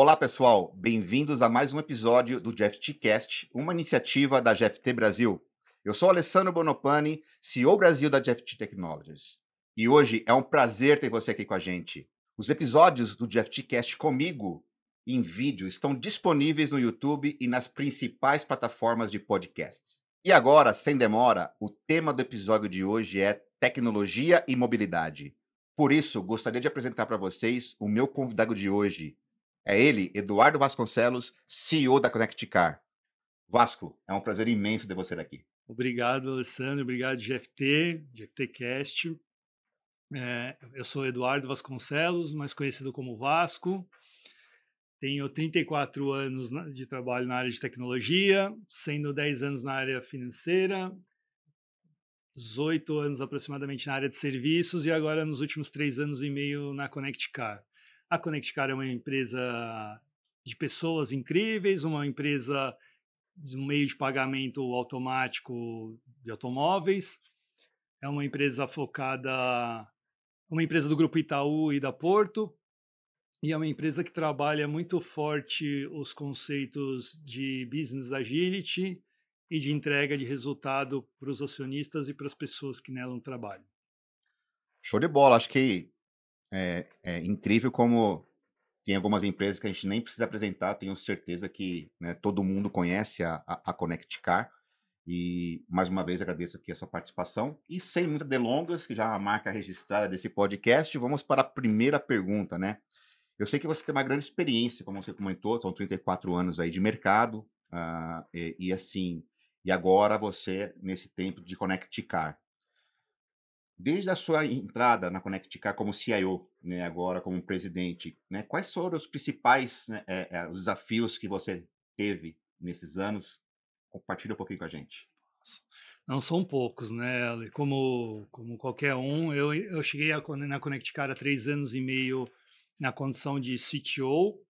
Olá, pessoal. Bem-vindos a mais um episódio do GFTcast, uma iniciativa da GFT Brasil. Eu sou Alessandro Bonopani, CEO Brasil da GFT Technologies. E hoje é um prazer ter você aqui com a gente. Os episódios do GFTcast comigo em vídeo estão disponíveis no YouTube e nas principais plataformas de podcasts. E agora, sem demora, o tema do episódio de hoje é tecnologia e mobilidade. Por isso, gostaria de apresentar para vocês o meu convidado de hoje, é ele, Eduardo Vasconcelos, CEO da Connect Car. Vasco, é um prazer imenso ter você aqui. Obrigado, Alessandro. Obrigado, GFT, GFTcast. É, eu sou Eduardo Vasconcelos, mais conhecido como Vasco. Tenho 34 anos de trabalho na área de tecnologia, sendo 10 anos na área financeira, 18 anos aproximadamente na área de serviços e agora nos últimos três anos e meio na Connect Car. A Connect Car é uma empresa de pessoas incríveis, uma empresa de um meio de pagamento automático de automóveis. É uma empresa focada, uma empresa do grupo Itaú e da Porto, e é uma empresa que trabalha muito forte os conceitos de business agility e de entrega de resultado para os acionistas e para as pessoas que nela trabalham. Show de bola. Acho que é, é, incrível como tem algumas empresas que a gente nem precisa apresentar, tenho certeza que né, todo mundo conhece a, a, a Connect Car. E mais uma vez agradeço aqui a sua participação. E sem muitas delongas, que já é a marca registrada desse podcast, vamos para a primeira pergunta, né? Eu sei que você tem uma grande experiência, como você comentou, são 34 anos aí de mercado, uh, e, e, assim, e agora você nesse tempo de Connect Car. Desde a sua entrada na Connect Car como CIO, né, agora como presidente, né, quais foram os principais né, é, é, os desafios que você teve nesses anos? Compartilha um pouquinho com a gente. Não são poucos, né? Como, como qualquer um, eu, eu cheguei a, na Connect Car há três anos e meio na condição de CTO,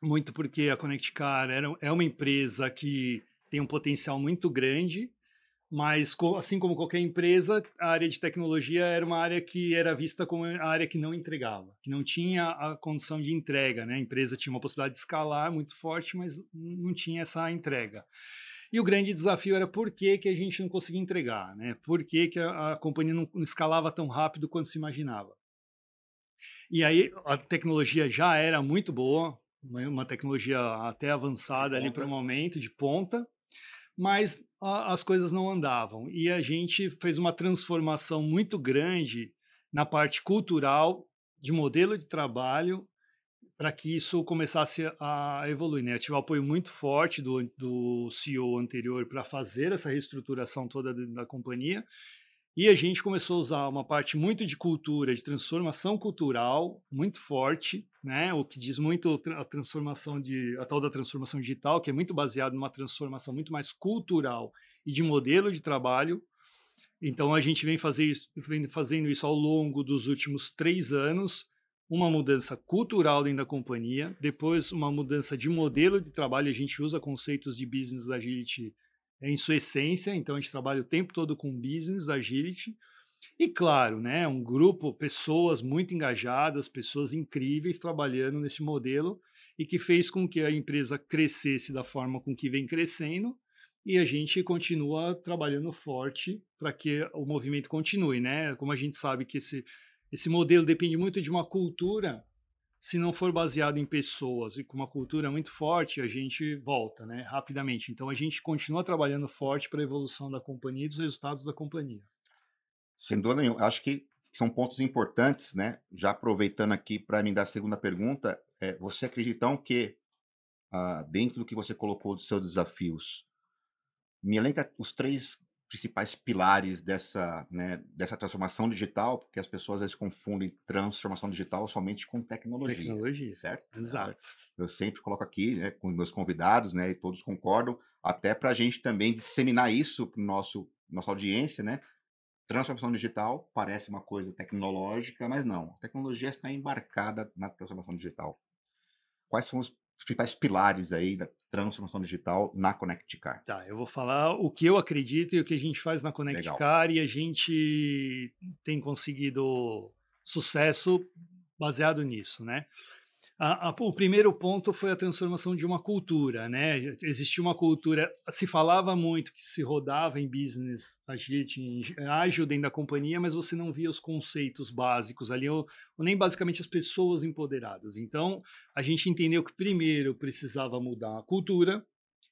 muito porque a Connect Car era, é uma empresa que tem um potencial muito grande, mas, assim como qualquer empresa, a área de tecnologia era uma área que era vista como a área que não entregava, que não tinha a condição de entrega. Né? A empresa tinha uma possibilidade de escalar muito forte, mas não tinha essa entrega. E o grande desafio era por que, que a gente não conseguia entregar, né? por que, que a, a companhia não, não escalava tão rápido quanto se imaginava. E aí a tecnologia já era muito boa, uma tecnologia até avançada ali para o momento, de ponta, mas a, as coisas não andavam. E a gente fez uma transformação muito grande na parte cultural, de modelo de trabalho, para que isso começasse a evoluir. Né? Eu tive um apoio muito forte do, do CEO anterior para fazer essa reestruturação toda da companhia e a gente começou a usar uma parte muito de cultura, de transformação cultural, muito forte, né? O que diz muito a transformação de a tal da transformação digital, que é muito baseado numa transformação muito mais cultural e de modelo de trabalho. Então a gente vem, fazer isso, vem fazendo isso ao longo dos últimos três anos, uma mudança cultural dentro da companhia, depois uma mudança de modelo de trabalho. A gente usa conceitos de business agility em sua essência, então a gente trabalha o tempo todo com business, agility, e claro, né, um grupo, pessoas muito engajadas, pessoas incríveis trabalhando nesse modelo e que fez com que a empresa crescesse da forma com que vem crescendo e a gente continua trabalhando forte para que o movimento continue, né? Como a gente sabe que esse, esse modelo depende muito de uma cultura se não for baseado em pessoas e com uma cultura muito forte, a gente volta, né, rapidamente. Então a gente continua trabalhando forte para a evolução da companhia e dos resultados da companhia. Sem dúvida nenhuma. Acho que são pontos importantes, né? Já aproveitando aqui para me dar a segunda pergunta, é, você acredita que ah, dentro do que você colocou dos seus desafios, me elenca os três principais pilares dessa, né, dessa transformação digital, porque as pessoas às vezes confundem transformação digital somente com tecnologia. Tecnologia, certo? Exato. Eu sempre coloco aqui, né, com meus convidados, né, e todos concordam, até para a gente também disseminar isso para nosso nossa audiência, né? Transformação digital parece uma coisa tecnológica, mas não. A tecnologia está embarcada na transformação digital. Quais são os os principais pilares aí da transformação digital na Connect Car. Tá, eu vou falar o que eu acredito e o que a gente faz na Connect Legal. Car e a gente tem conseguido sucesso baseado nisso, né? A, a, o primeiro ponto foi a transformação de uma cultura, né? Existia uma cultura, se falava muito que se rodava em business agility, em ágil dentro da companhia, mas você não via os conceitos básicos ali, ou, ou, nem basicamente as pessoas empoderadas. Então, a gente entendeu que primeiro precisava mudar a cultura.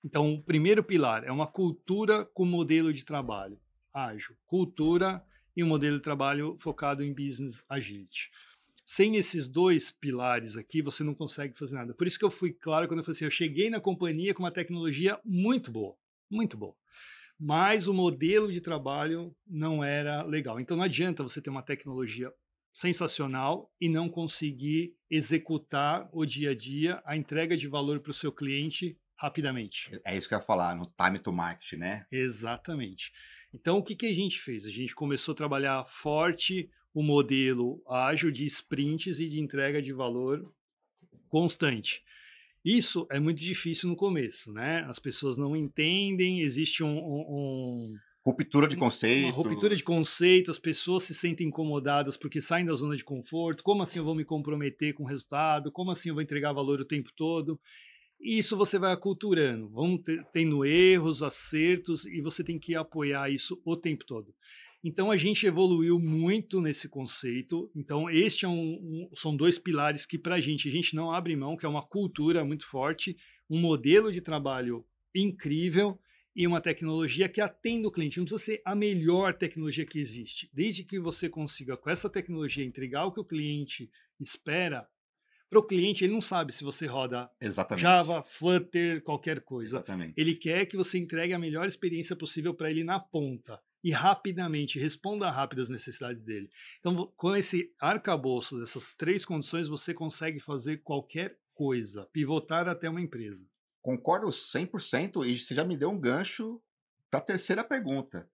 Então, o primeiro pilar é uma cultura com modelo de trabalho ágil, cultura e um modelo de trabalho focado em business agility sem esses dois pilares aqui, você não consegue fazer nada. Por isso que eu fui claro quando eu falei assim, eu cheguei na companhia com uma tecnologia muito boa, muito boa. Mas o modelo de trabalho não era legal. Então não adianta você ter uma tecnologia sensacional e não conseguir executar o dia a dia, a entrega de valor para o seu cliente rapidamente. É isso que eu ia falar, no time to market, né? Exatamente. Então, o que, que a gente fez? A gente começou a trabalhar forte o modelo ágil de sprints e de entrega de valor constante. Isso é muito difícil no começo, né? As pessoas não entendem, existe um, um, Ruptura de conceito. Uma ruptura de conceito, as pessoas se sentem incomodadas porque saem da zona de conforto. Como assim eu vou me comprometer com o resultado? Como assim eu vou entregar valor o tempo todo? E isso você vai aculturando, vão tendo erros, acertos, e você tem que apoiar isso o tempo todo. Então a gente evoluiu muito nesse conceito. Então este é um, um são dois pilares que para a gente a gente não abre mão, que é uma cultura muito forte, um modelo de trabalho incrível e uma tecnologia que atenda o cliente. Não precisa ser a melhor tecnologia que existe, desde que você consiga com essa tecnologia entregar o que o cliente espera. Para o cliente, ele não sabe se você roda Exatamente. Java, Flutter, qualquer coisa. Exatamente. Ele quer que você entregue a melhor experiência possível para ele na ponta e rapidamente, responda rápido às necessidades dele. Então, com esse arcabouço dessas três condições, você consegue fazer qualquer coisa, pivotar até uma empresa. Concordo 100% e você já me deu um gancho para a terceira pergunta,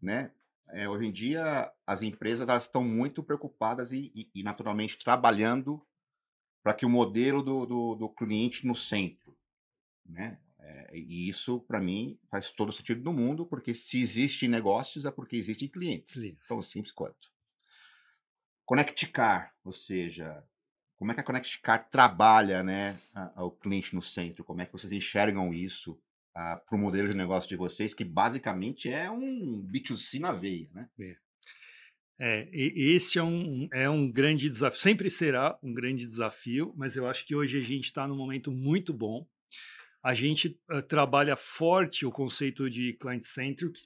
né? É, hoje em dia, as empresas elas estão muito preocupadas e, e, e naturalmente trabalhando para que o modelo do, do, do cliente no centro, né? É, e isso, para mim, faz todo o sentido do mundo, porque se existem negócios é porque existem clientes. Sim. Tão simples quanto. Connectcar, ou seja, como é que a Connectcar trabalha né, o cliente no centro? Como é que vocês enxergam isso para o modelo de negócio de vocês, que basicamente é um B2C na veia, né? É. É, este é um, é um grande desafio, sempre será um grande desafio, mas eu acho que hoje a gente está num momento muito bom a gente uh, trabalha forte o conceito de client-centric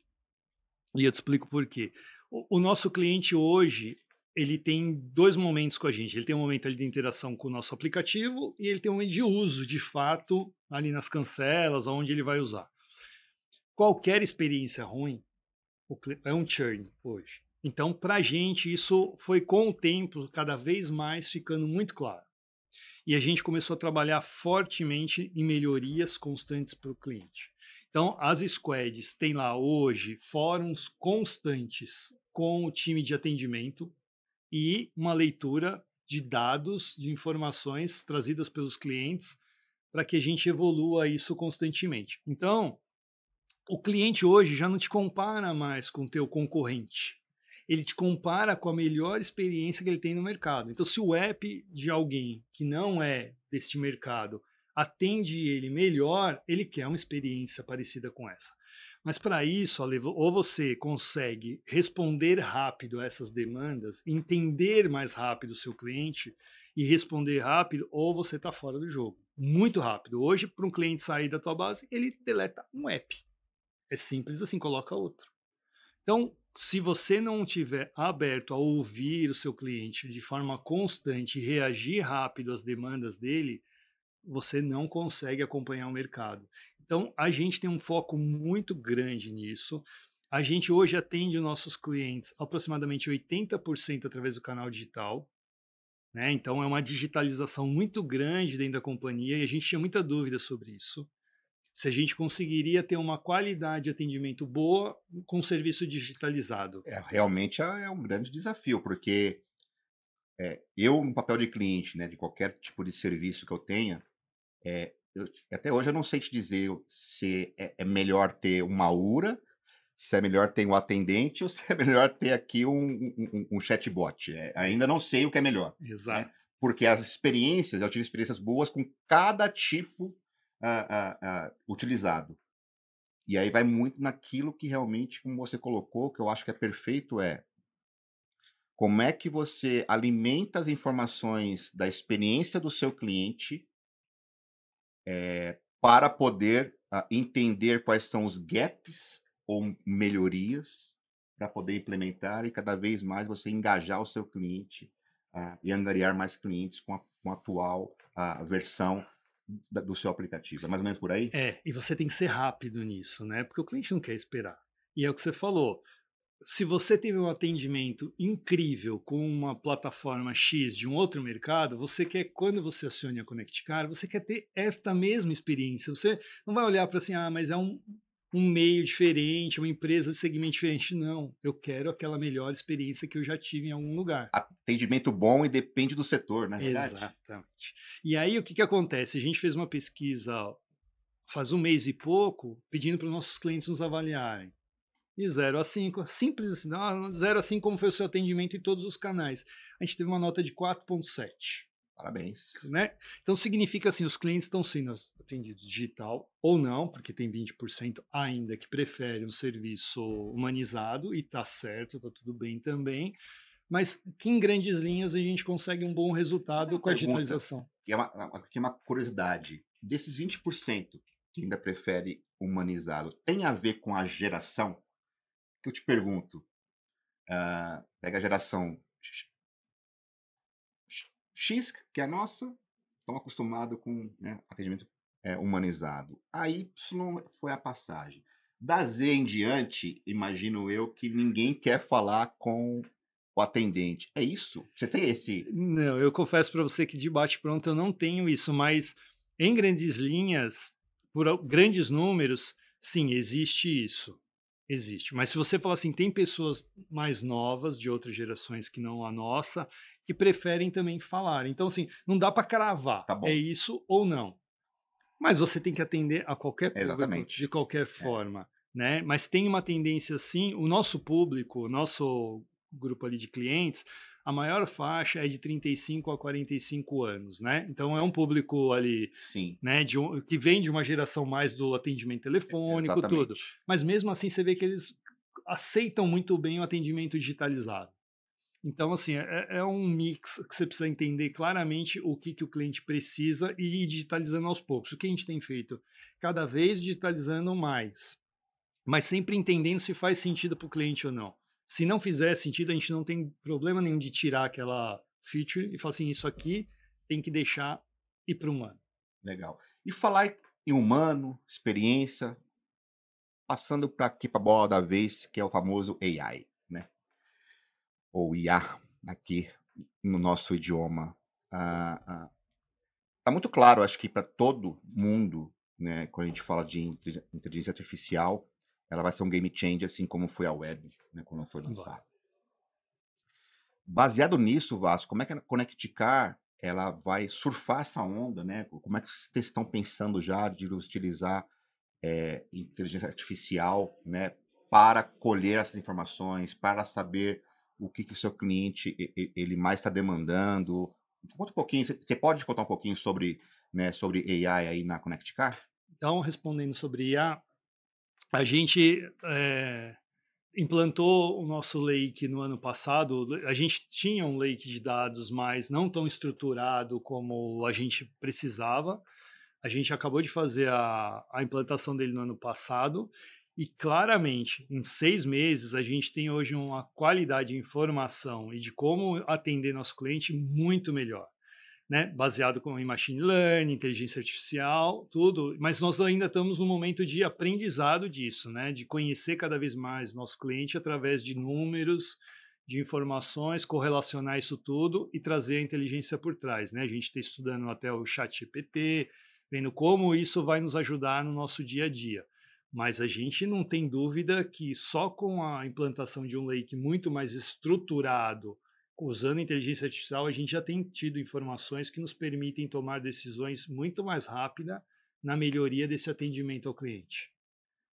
e eu te explico por quê. O, o, nosso cliente hoje, ele tem dois momentos com a gente. Ele tem um momento ali de interação com o nosso aplicativo e ele tem um momento de uso, de fato, ali nas cancelas, onde ele vai usar. Qualquer experiência ruim é um churn hoje. Então, para a gente, isso foi com o tempo cada vez mais ficando muito claro e a gente começou a trabalhar fortemente em melhorias constantes para o cliente. Então, as squads têm lá hoje fóruns constantes com o time de atendimento e uma leitura de dados, de informações trazidas pelos clientes para que a gente evolua isso constantemente. Então, o cliente hoje já não te compara mais com o teu concorrente ele te compara com a melhor experiência que ele tem no mercado. Então, se o app de alguém que não é deste mercado atende ele melhor, ele quer uma experiência parecida com essa. Mas para isso, ou você consegue responder rápido a essas demandas, entender mais rápido o seu cliente e responder rápido, ou você está fora do jogo. Muito rápido. Hoje, para um cliente sair da tua base, ele deleta um app. É simples assim, coloca outro. Então, se você não tiver aberto a ouvir o seu cliente de forma constante e reagir rápido às demandas dele, você não consegue acompanhar o mercado. Então, a gente tem um foco muito grande nisso. A gente hoje atende os nossos clientes aproximadamente 80% através do canal digital. Né? Então, é uma digitalização muito grande dentro da companhia e a gente tinha muita dúvida sobre isso se a gente conseguiria ter uma qualidade de atendimento boa com serviço digitalizado. É, realmente é, é um grande desafio, porque é, eu, no papel de cliente, né, de qualquer tipo de serviço que eu tenha, é, eu, até hoje eu não sei te dizer se é, é, melhor ter uma URA, se é melhor ter um atendente ou se é melhor ter aqui um, um, um chatbot. É, ainda não sei o que é melhor. Né. Exato. porque as experiências, eu tive experiências boas com cada tipo uh, uh, utilizado. E aí vai muito naquilo que realmente, como você colocou, que eu acho que é perfeito, é como é que você alimenta as informações da experiência do seu cliente é, para poder uh, entender quais são os gaps ou melhorias para poder implementar e cada vez mais você engajar o seu cliente uh, e angariar mais clientes com a, com a atual uh, versão do seu aplicativo. É mais ou menos por aí? É, e você tem que ser rápido nisso, né? Porque o cliente não quer esperar. E é o que você falou. Se você teve um atendimento incrível com uma plataforma X de um outro mercado, você quer, quando você acione a ConnectCar, você quer ter esta mesma experiência. Você não vai olhar para assim, ah, mas é um, um meio diferente, uma empresa de segmento diferente. Não, eu quero aquela melhor experiência que eu já tive em algum lugar. Atendimento bom e depende do setor, né? Exatamente. E aí o que, que acontece? A gente fez uma pesquisa faz um mês e pouco, pedindo para os nossos clientes nos avaliarem de 0 a 5, simples assim, 0 a 5 como foi o seu atendimento em todos os canais. A gente teve uma nota de 4.7. Parabéns. Né? Então significa assim, os clientes estão sendo atendidos digital ou não, porque tem 20% ainda que prefere um serviço humanizado e tá certo, tá tudo bem também. Mas que em grandes linhas a gente consegue um bom resultado com a digitalização. Que é uma, que é uma curiosidade. Desses 20% que ainda prefere humanizado, tem a ver com a geração? que eu te pergunto, uh, pega a geração X, que é a nossa, estão acostumados com né, atendimento é, humanizado. A Y foi a passagem. Da Z em diante, imagino eu que ninguém quer falar com o atendente. É isso? Você tem esse? Não, eu confesso para você que de bate pronto eu não tenho isso, mas em grandes linhas, por grandes números, sim, existe isso. Existe. Mas se você falar assim, tem pessoas mais novas, de outras gerações que não a nossa, que preferem também falar. Então, assim, não dá para cravar. Tá é isso ou não. Mas você tem que atender a qualquer público de qualquer é. forma. É. Né? Mas tem uma tendência, sim, o nosso público, o nosso grupo ali de clientes, a maior faixa é de 35 a 45 anos, né? Então é um público ali, Sim. né, de um, que vem de uma geração mais do atendimento telefônico, Exatamente. tudo. Mas mesmo assim você vê que eles aceitam muito bem o atendimento digitalizado. Então, assim, é, é, um mix que você precisa entender claramente o que, que o cliente precisa e ir digitalizando aos poucos. O que a gente tem feito? Cada vez digitalizando mais, mas sempre entendendo se faz sentido para o cliente ou não. Se não fizer sentido, a gente não tem problema nenhum de tirar aquela feature e falar assim, isso aqui tem que deixar ir para o humano. Legal. E falar em humano, experiência, passando para aqui para a bola da vez, que é o famoso AI? Ou IA aqui no nosso idioma. Ah, ah, tá muito claro, acho que para todo mundo, né, quando a gente fala de inteligência artificial, ela vai ser um game changer, assim como foi a web, né, quando foi lançada. Baseado nisso, Vasco, como é que a ConnectCar ela vai surfar essa onda, né? Como é que vocês estão pensando já de utilizar é, inteligência artificial, né, para colher essas informações, para saber o que, que o seu cliente ele mais está demandando? Conta um pouquinho, você pode contar um pouquinho sobre, né, sobre AI aí na ConnectCar? Então, respondendo sobre IA, a gente é, implantou o nosso lake no ano passado. A gente tinha um lake de dados, mas não tão estruturado como a gente precisava. A gente acabou de fazer a, a implantação dele no ano passado e claramente, em seis meses, a gente tem hoje uma qualidade de informação e de como atender nosso cliente muito melhor né, baseado com em machine learning, inteligência artificial, tudo, mas nós ainda estamos no momento de aprendizado disso, né, de conhecer cada vez mais nosso cliente através de números, de informações, correlacionar isso tudo e trazer a inteligência por trás, né? A gente está estudando até o chat GPT, vendo como isso vai nos ajudar no nosso dia a dia. Mas a gente não tem dúvida que só com a implantação de um lake muito mais estruturado, usando inteligência artificial, a gente já tem tido informações que nos permitem tomar decisões muito mais rápida na melhoria desse atendimento ao cliente.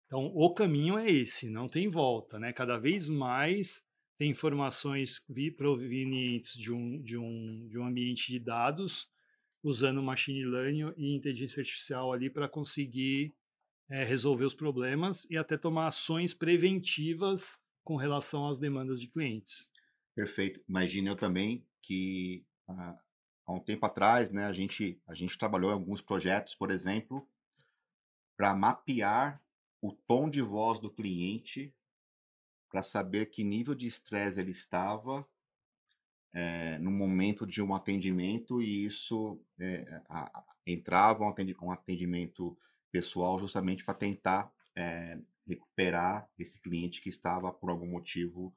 Então, o caminho é esse, não tem volta, né? Cada vez mais tem informações provenientes de um, de, um, de um ambiente de dados, usando machine learning e inteligência artificial ali para conseguir é, resolver os problemas e até tomar ações preventivas com relação às demandas de clientes. Perfeito. Imagina eu também que ah, há um tempo atrás, né, a gente, a gente trabalhou em alguns projetos, por exemplo, para mapear o tom de voz do cliente para saber que nível de estresse ele estava é, no momento de um atendimento e isso é, a, entrava um atendimento pessoal justamente para tentar é, recuperar esse cliente que estava por algum motivo.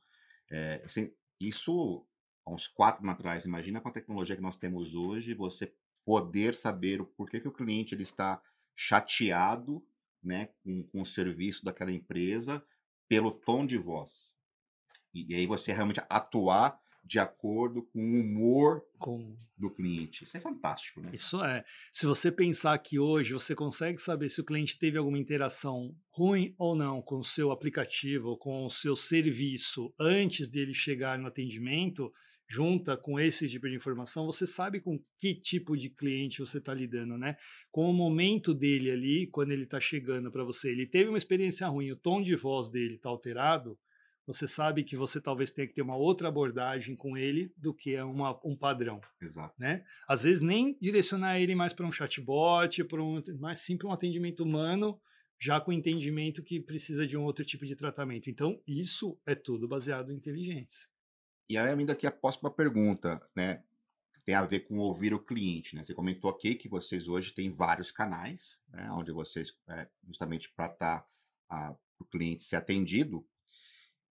Assim, isso há uns quatro anos atrás. Imagina com a tecnologia que nós temos hoje, você poder saber o porquê que o cliente ele está chateado né, com, com o serviço daquela empresa pelo tom de voz. E, e aí você realmente atuar de acordo com o humor com... do cliente. Isso é fantástico, né? Isso é. Se você pensar que hoje você consegue saber se o cliente teve alguma interação ruim ou não com o seu aplicativo, com o seu serviço antes dele chegar no atendimento, junta com esse tipo de informação, você sabe com que tipo de cliente você está lidando, né? Com o momento dele ali, quando ele está chegando para você, ele teve uma experiência ruim, o tom de voz dele está alterado, você sabe que você talvez tenha que ter uma outra abordagem com ele do que uma, um padrão. Exato. Né? Às vezes nem direcionar ele mais para um chatbot, para um, mais simples um atendimento humano, já com entendimento que precisa de um outro tipo de tratamento. Então, isso é tudo baseado em inteligência. E aí, ainda aqui a próxima pergunta, né? Tem a ver com ouvir o cliente, né? Você comentou aqui que vocês hoje têm vários canais, né? Onde vocês, é, justamente para estar tá, o cliente ser atendido,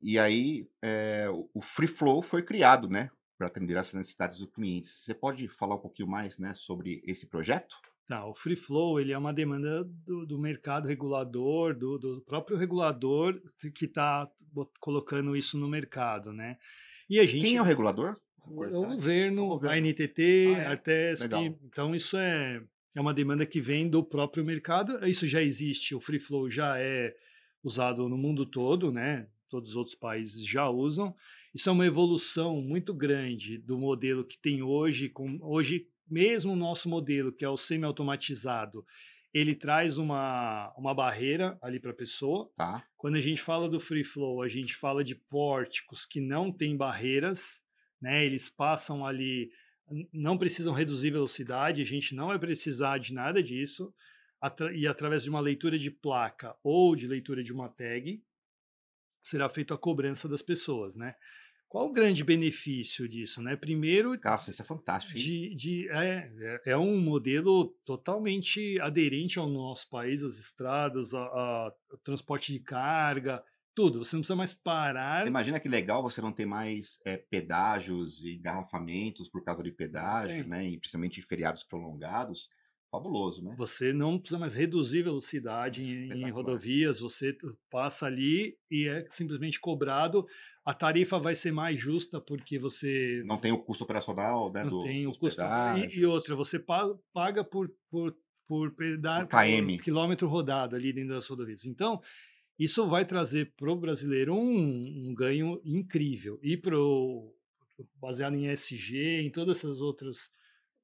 e aí é, o Free Flow foi criado, né, para atender essas necessidades do cliente. Você pode falar um pouquinho mais, né, sobre esse projeto? Tá, o Free Flow ele é uma demanda do, do mercado regulador, do, do, próprio regulador que está colocando isso no mercado, né? E a gente. Quem é o regulador? O, o governo, o governo, a NTT, ah, é? a Artesp. Então isso é, é uma demanda que vem do próprio mercado. Isso já existe. O Free Flow já é usado no mundo todo, né? Todos os outros países já usam. Isso é uma evolução muito grande do modelo que tem hoje. Com, hoje, mesmo o nosso modelo, que é o semi-automatizado, ele traz uma, uma barreira ali para a pessoa. Tá. Quando a gente fala do free flow, a gente fala de pórticos que não têm barreiras, né? Eles passam ali, não precisam reduzir velocidade, a gente não vai precisar de nada disso. E através de uma leitura de placa ou de leitura de uma tag, será feita a cobrança das pessoas, né? Qual o grande benefício disso, né? Primeiro, Nossa, isso é fantástico. De, de, é, é, é um modelo totalmente aderente ao nosso país, as estradas, a, a, transporte de carga, tudo. Você não precisa mais parar. Você imagina que legal você não ter mais é, pedágios e engarrafamentos por causa de pedágio, né? E principalmente em feriados prolongados fabuloso, né? Você não precisa mais reduzir velocidade em, em, rodovias, você passa ali e é simplesmente cobrado. A tarifa vai ser mais justa porque você. Não tem o custo operacional, né? Não do, tem o custo. E, e, outra, você paga por, por, por, pedar, KM. Por quilômetro rodado ali dentro das rodovias. Então, isso vai trazer para o brasileiro um, um ganho incrível. E pro, baseado em SG, em todas essas outras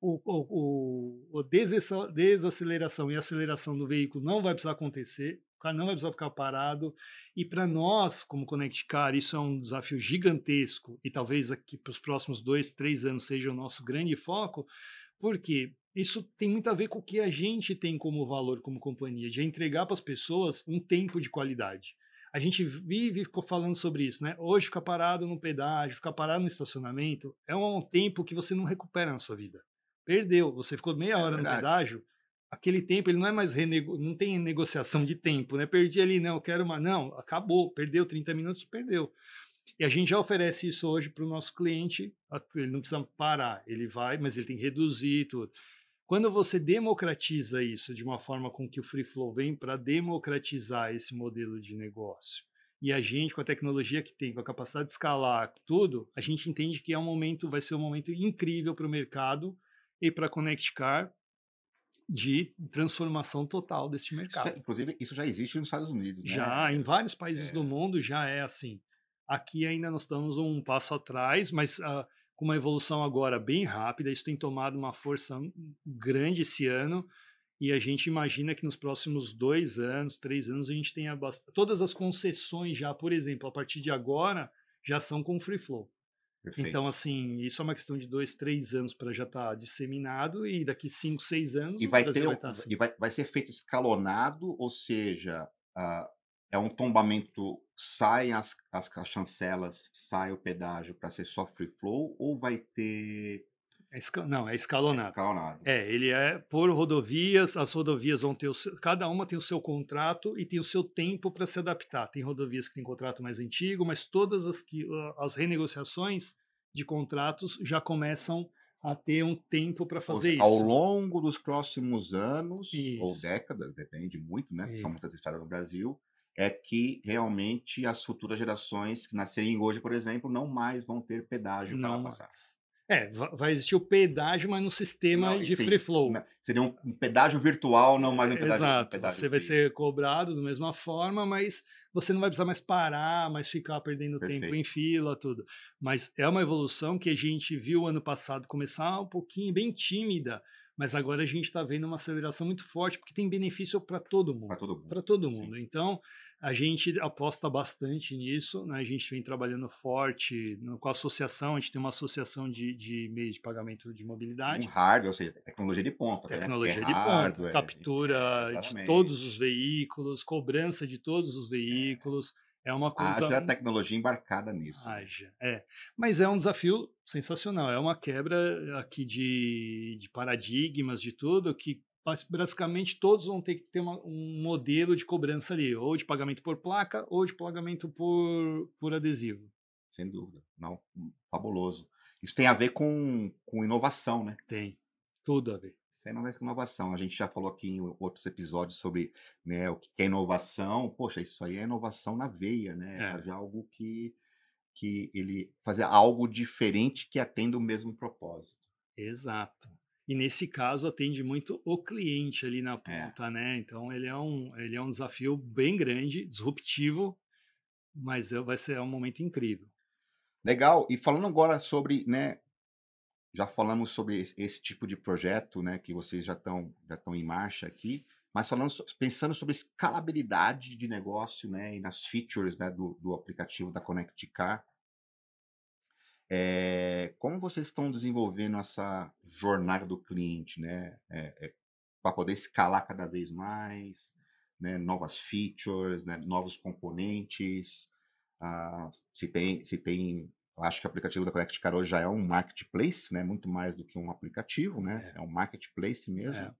o, o, o, desaceleração e aceleração do veículo não vai precisar acontecer, o cara não vai precisar ficar parado. E para nós, como Connect Car, isso é um desafio gigantesco e talvez aqui para os próximos dois, três anos seja o nosso grande foco, porque isso tem muito a ver com o que a gente tem como valor como companhia, de entregar para as pessoas um tempo de qualidade. A gente vive falando sobre isso, né? Hoje ficar parado no pedágio, ficar parado no estacionamento é um tempo que você não recupera na sua vida. Perdeu. Você ficou meia é hora verdade. no pedágio, aquele tempo ele não é mais renego... não tem negociação de tempo, né? Perdi ali, não, eu quero uma. Não, acabou, perdeu 30 minutos, perdeu. E a gente já oferece isso hoje para o nosso cliente, ele não precisa parar, ele vai, mas ele tem que reduzir tudo. Quando você democratiza isso de uma forma com que o Free Flow vem para democratizar esse modelo de negócio, e a gente, com a tecnologia que tem, com a capacidade de escalar tudo, a gente entende que é um momento, vai ser um momento incrível para o mercado e para Connect Car de transformação total deste mercado. Isso, inclusive, isso já existe nos Estados Unidos, né? Já, em vários países é. do mundo já é assim. Aqui ainda nós estamos um passo atrás, mas uh, com uma evolução agora bem rápida. Isso tem tomado uma força grande esse ano. E a gente imagina que nos próximos dois anos, três anos, a gente tenha bastante. Todas as concessões já, por exemplo, a partir de agora, já são com free flow. Perfeito. Então, assim, isso é uma questão de dois, três anos para já estar tá disseminado e daqui cinco, seis anos. E vai ter vai, tá assim. e vai, vai ser feito escalonado, ou seja, uh, é um tombamento, saem as, as, as chancelas, sai o pedágio para ser só free flow, ou vai ter é esca... Não, é escalonado. É escalonado. É, ele é por rodovias, as rodovias vão ter o seu... cada uma tem o seu contrato e tem o seu tempo para se adaptar. Tem rodovias que têm contrato mais antigo, mas todas as que as renegociações de contratos já começam a ter um tempo para fazer isso. Ao longo dos próximos anos isso. ou décadas, depende muito, né? Isso. São muitas estradas no Brasil é que realmente as futuras gerações que nascerem hoje, por exemplo, não mais vão ter pedágio não para passar. É, vai existir o pedágio, mas no sistema não, de sim, free flow. Né, seria um pedágio virtual, não mais um pedágio. Exato. Um pedágio você vai ser cobrado da mesma forma, mas você não vai precisar mais parar, mais ficar perdendo Perfeito. tempo em fila, tudo. Mas é uma evolução que a gente viu ano passado começar um pouquinho bem tímida, mas agora a gente está vendo uma aceleração muito forte porque tem benefício para todo mundo. Para todo mundo. Para todo mundo. Sim. Então a gente aposta bastante nisso, né? a gente vem trabalhando forte no, com a associação, a gente tem uma associação de, de meios de pagamento de mobilidade. Um hardware, ou seja, tecnologia de ponta. Né, tecnologia né? de hardware, ponta, captura exatamente. de todos os veículos, cobrança de todos os veículos. É, é uma coisa. Haja tecnologia embarcada nisso. Haja, é. Mas é um desafio sensacional, é uma quebra aqui de, de paradigmas, de tudo, que basicamente todos vão ter que ter uma, um modelo de cobrança ali, ou de pagamento por placa, ou de pagamento por, por adesivo. Sem dúvida. Não, fabuloso. Isso tem a ver com, com inovação, né? Tem. Tudo a ver. Isso tem a ver com inovação. A gente já falou aqui em outros episódios sobre né, o que é inovação. Poxa, isso aí é inovação na veia, né? É. Fazer algo que, que ele. Fazer algo diferente que atenda o mesmo propósito. Exato. E nesse caso atende muito o cliente ali na é. ponta, é. né? Então ele é um, ele é um desafio bem grande, disruptivo, mas é, vai ser um momento incrível. Legal. E falando agora sobre, né? Já falamos sobre esse tipo de projeto, né? Que vocês já estão já estão em marcha aqui. Mas falando, pensando sobre escalabilidade de negócio, né? E nas features né, do, do aplicativo da Connect Car. É, como vocês estão desenvolvendo essa jornada do cliente, né? É, é, para poder escalar cada vez mais, né? novas features, né? novos componentes. Ah, se tem, se tem, acho que o aplicativo da Connect Car hoje já é um marketplace, né? Muito mais do que um aplicativo, né? É, é um marketplace mesmo. É.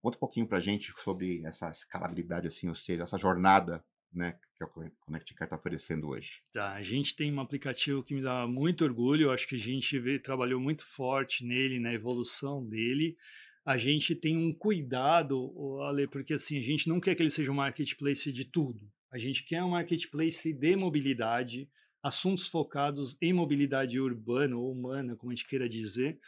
Conta um pouquinho para a gente sobre essa escalabilidade, assim, ou seja, essa jornada né, que o Connect Car está oferecendo hoje? Tá, a gente tem um aplicativo que me dá muito orgulho, acho que a gente vê, trabalhou muito forte nele, na evolução dele. A gente tem um cuidado, Ale, porque assim, a gente não quer que ele seja um marketplace de tudo. A gente quer um marketplace de mobilidade, assuntos focados em mobilidade urbana ou humana, como a gente queira dizer,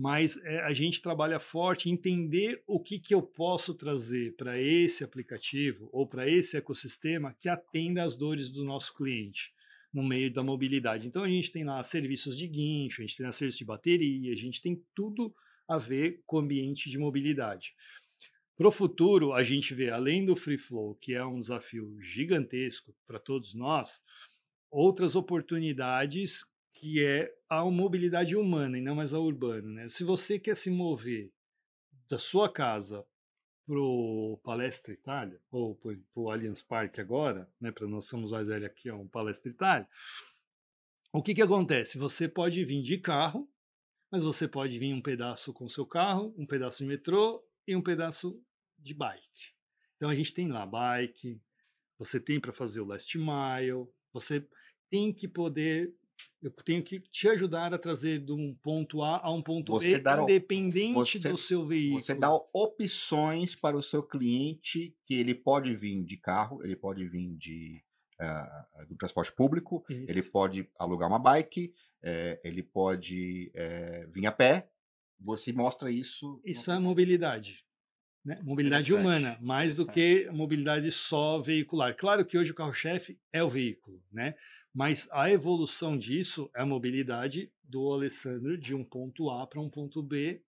mas é, a gente trabalha forte em entender o que, que eu posso trazer para esse aplicativo ou para esse ecossistema que atenda às dores do nosso cliente no meio da mobilidade. Então a gente tem lá serviços de guincho, a gente tem lá serviços de bateria, a gente tem tudo a ver com o ambiente de mobilidade. Para o futuro, a gente vê, além do free flow, que é um desafio gigantesco para todos nós, outras oportunidades que é a mobilidade humana e não mais a urbana. Né? Se você quer se mover da sua casa para o Palestra Itália, ou para o Allianz Parque agora, né, para nós somos mais velhos aqui, é um Palestra Itália, o que, que acontece? Você pode vir de carro, mas você pode vir um pedaço com seu carro, um pedaço de metrô e um pedaço de bike. Então a gente tem lá bike, você tem para fazer o last mile, você tem que poder eu tenho que te ajudar a trazer de um ponto A a um ponto você B, independente você, do seu veículo. Você dá opções para o seu cliente que ele pode vir de carro, ele pode vir de uh, do transporte público, Isso. ele pode alugar uma bike, uh, ele pode uh, vir a pé. Você mostra isso. Isso é mobilidade. né? mobilidade humana, mais do que mobilidade só veicular. Claro que hoje o carro-chefe é o veículo, né? Mas a evolução disso é a mobilidade do Alessandro de um ponto A para um ponto B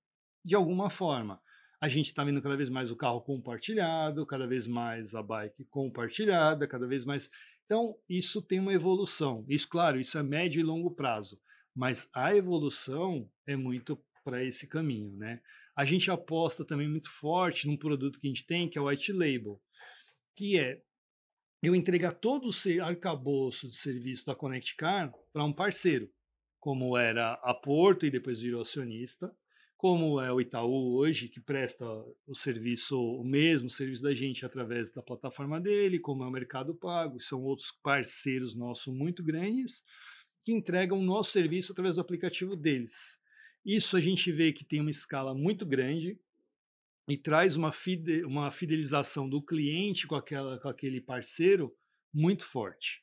de alguma forma. A gente está vendo cada vez mais o carro compartilhado, cada vez mais a bike compartilhada, cada vez mais. Então, isso tem uma evolução. Isso, claro, isso é médio e longo prazo. Mas a evolução é muito para esse caminho, né? A gente aposta também muito forte num produto que a gente tem, que é o White Label, que é eu entregar todo o arcabouço de serviço da Connect Car para um parceiro, como era a Porto e depois virou acionista, como é o Itaú hoje, que presta o serviço, o mesmo serviço da gente através da plataforma dele, como é o Mercado Pago, são outros parceiros nossos muito grandes, que entregam o nosso serviço através do aplicativo deles. Isso a gente vê que tem uma escala muito grande e traz uma, fide uma fidelização do cliente com, aquela, com aquele parceiro muito forte.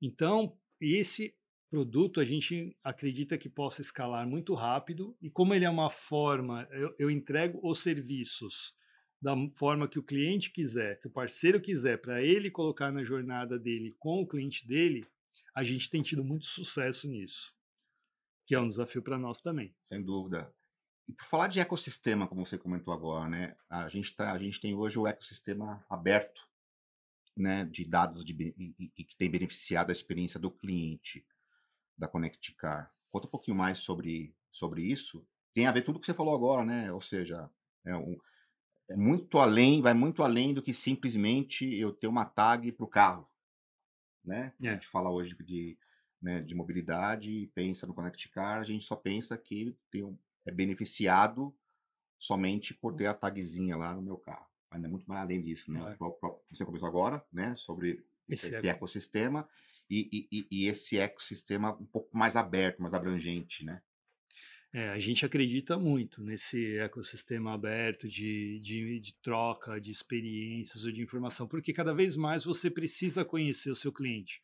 Então, esse produto a gente acredita que possa escalar muito rápido e como ele é uma forma, eu, eu entrego os serviços da forma que o cliente quiser, que o parceiro quiser, para ele colocar na jornada dele com o cliente dele, a gente tem tido muito sucesso nisso que é um desafio para nós também. Sem dúvida. E por falar de ecossistema, como você comentou agora, né? A gente, tá, a gente tem hoje o ecossistema aberto, né? De dados de, e, e, que tem beneficiado a experiência do cliente da Connect Car. Conta um pouquinho mais sobre, sobre isso. Tem a ver tudo que você falou agora, né? Ou seja, é, um, é muito além, vai muito além do que simplesmente eu ter uma tag para o carro, né? É. A gente fala hoje de né, de mobilidade pensa no Connect Car, a gente só pensa que tem, é beneficiado somente por ter a tagzinha lá no meu carro. Ainda é muito mais além disso, né? Você comentou agora, né, sobre esse, esse ecossistema e, e, e, esse ecossistema um pouco mais aberto, mais abrangente, né? É, a gente acredita muito nesse ecossistema aberto de, de, de, troca de experiências ou de informação, porque cada vez mais você precisa conhecer o seu cliente.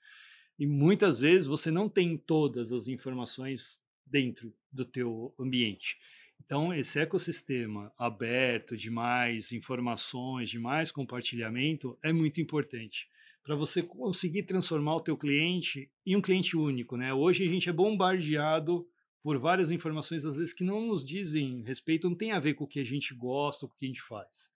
E muitas vezes você não tem todas as informações dentro do teu ambiente. Então, esse ecossistema aberto de mais informações, de mais compartilhamento é muito importante para você conseguir transformar o teu cliente em um cliente único, né? Hoje a gente é bombardeado por várias informações às vezes que não nos dizem respeito, não tem a ver com o que a gente gosta, com o que a gente faz.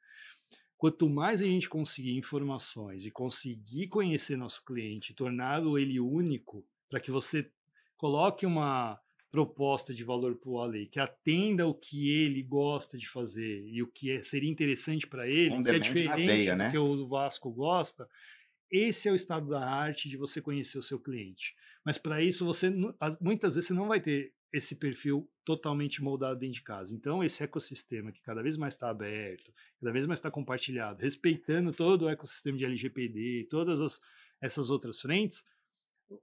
Quanto mais a gente conseguir informações e conseguir conhecer nosso cliente, torná-lo ele único, para que você coloque uma proposta de valor para o Ale que atenda o que ele gosta de fazer e o que é, seria interessante para ele, que é diferente veia, né? do que o Vasco gosta, esse é o estado da arte de você conhecer o seu cliente. Mas para isso você muitas vezes você não vai ter esse perfil totalmente moldado dentro de casa. Então, esse ecossistema que cada vez mais está aberto, cada vez mais está compartilhado, respeitando todo o ecossistema de LGPD, todas as, essas outras frentes,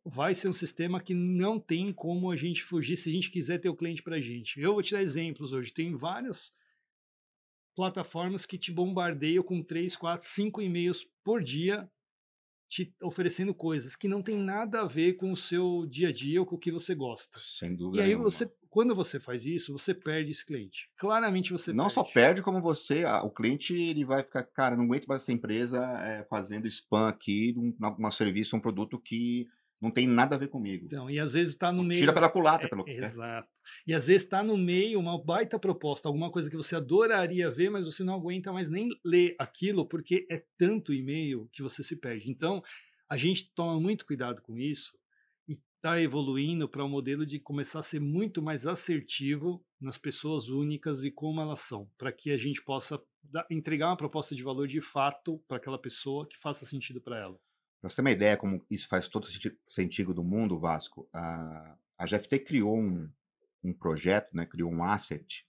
vai ser um sistema que não tem como a gente fugir se a gente quiser ter o cliente para a gente. Eu vou te dar exemplos hoje. Tem várias plataformas que te bombardeiam com 3, 4, 5 e-mails por dia te oferecendo coisas que não tem nada a ver com o seu dia a dia ou com o que você gosta. Sem dúvida. E aí você, quando você faz isso, você perde esse cliente. Claramente você não perde. só perde como você, o cliente ele vai ficar, cara, não aguento mais essa empresa é, fazendo spam aqui, um, um serviço, um produto que não tem nada a ver comigo. Então, e às vezes está no meio. Tira pela culatra, é, pelo é, Exato. E às vezes está no meio uma baita proposta, alguma coisa que você adoraria ver, mas você não aguenta mais nem ler aquilo, porque é tanto e-mail que você se perde. Então, a gente toma muito cuidado com isso e está evoluindo para um modelo de começar a ser muito mais assertivo nas pessoas únicas e como elas são, para que a gente possa entregar uma proposta de valor de fato para aquela pessoa que faça sentido para ela. Para você ter uma ideia como isso faz todo sentido do mundo, Vasco, a, a GFT criou um, um projeto, né, criou um asset,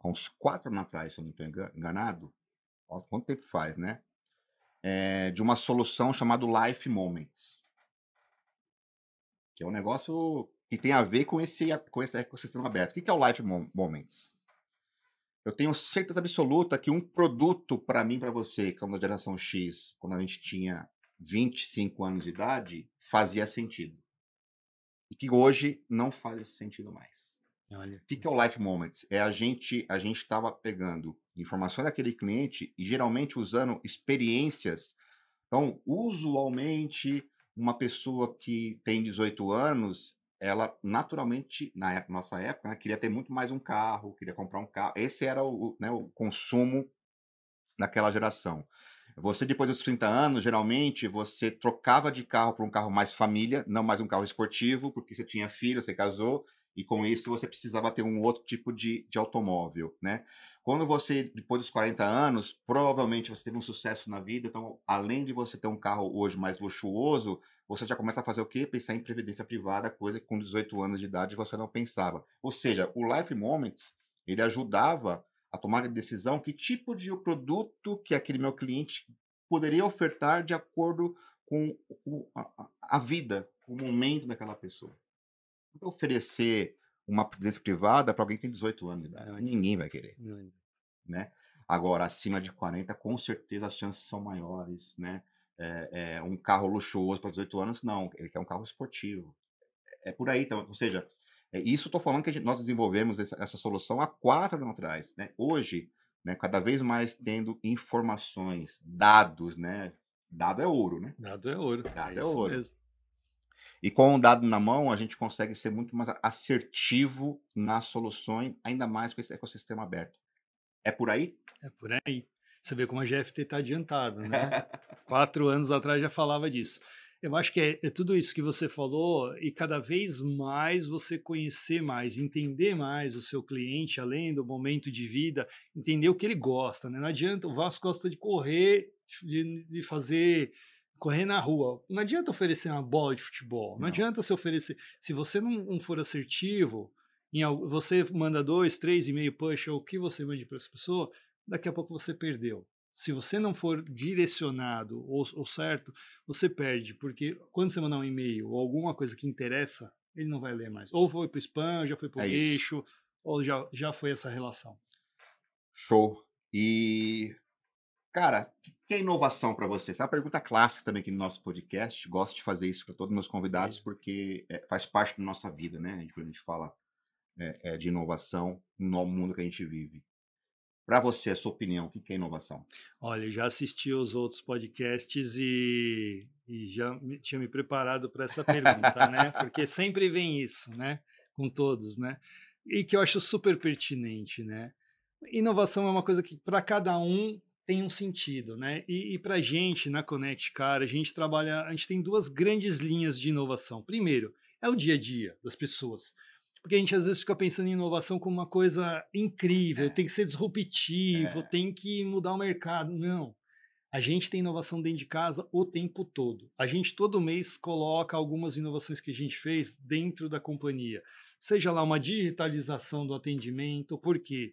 há uns quatro anos atrás, se eu não estou enganado, ó, quanto tempo faz, né? É, de uma solução chamada Life Moments, que é um negócio que tem a ver com esse, com esse ecossistema aberto. O que é o Life Moments? Eu tenho certeza absoluta que um produto para mim, para você, que é uma geração X, quando a gente tinha 25 anos de idade fazia sentido. E que hoje não faz sentido mais. Olha. O que, que é o Life Moments? É a gente a gente estava pegando informações daquele cliente e geralmente usando experiências. Então, usualmente, uma pessoa que tem 18 anos, ela naturalmente, na época, nossa época, né, queria ter muito mais um carro, queria comprar um carro. Esse era o, né, o consumo daquela geração. Você, depois dos 30 anos, geralmente, você trocava de carro para um carro mais família, não mais um carro esportivo, porque você tinha filho, você casou, e com isso você precisava ter um outro tipo de, de automóvel, né? Quando você, depois dos 40 anos, provavelmente você teve um sucesso na vida, então, além de você ter um carro hoje mais luxuoso, você já começa a fazer o quê? Pensar em previdência privada, coisa que com 18 anos de idade você não pensava. Ou seja, o Life Moments, ele ajudava a tomar a decisão que tipo de produto que aquele meu cliente poderia ofertar de acordo com a, vida, o momento daquela pessoa. Não oferecer uma previdência privada para alguém que tem 18 anos de idade. Ninguém vai querer. Não. Né? Agora, acima de 40, com certeza as chances são maiores. Né? É, é, um carro luxuoso para 18 anos, não. Ele quer um carro esportivo. É, é por aí. Então, ou seja, é, isso estou falando que gente, nós desenvolvemos essa, essa, solução há quatro anos atrás. Né? Hoje, né, cada vez mais tendo informações, dados, né? Dado é ouro, né? Dado é ouro. Dado é, é ouro. Mesmo. E com o dado na mão, a gente consegue ser muito mais assertivo nas soluções, ainda mais com esse ecossistema aberto. É por aí? É por aí. Você vê como a GFT está adiantada, né? Quatro anos atrás já falava disso. Eu acho que é, é, tudo isso que você falou e cada vez mais você conhecer mais, entender mais o seu cliente, além do momento de vida, entender o que ele gosta. Né? Não adianta, o Vasco gosta de correr, de, de fazer correr na rua. Não adianta oferecer uma bola de futebol. Não, não. adianta você oferecer. Se você não, não for assertivo, em, você manda dois, três e meio push, ou o que você mande para essa pessoa, daqui a pouco você perdeu. Se você não for direcionado ou, ou certo, você perde, porque quando você mandar um e-mail ou alguma coisa que interessa, ele não vai ler mais. Ou foi para o spam, já foi para o é lixo, ou já, já foi essa relação. Show. E Cara, o que é inovação para você? Essa é uma pergunta clássica também aqui no nosso podcast. Gosto de fazer isso para todos os meus convidados, porque é, faz parte da nossa vida, né? Quando a gente fala é, é, de inovação no mundo que a gente vive. Para você, a sua opinião, o que é inovação? Olha, já assisti os outros podcasts e, e já me, tinha me preparado para essa pergunta, né? Porque sempre vem isso, né? Com todos, né? E que eu acho super pertinente, né? Inovação é uma coisa que para cada um tem um sentido, né? E, e para a gente, na Connect Car, a gente trabalha, a gente tem duas grandes linhas de inovação. Primeiro, é o dia a dia das pessoas. Porque a gente às vezes fica pensando em inovação como uma coisa incrível, é. tem que ser disruptivo, é. tem que mudar o mercado. Não. A gente tem inovação dentro de casa o tempo todo. A gente todo mês coloca algumas inovações que a gente fez dentro da companhia. Seja lá uma digitalização do atendimento, por quê?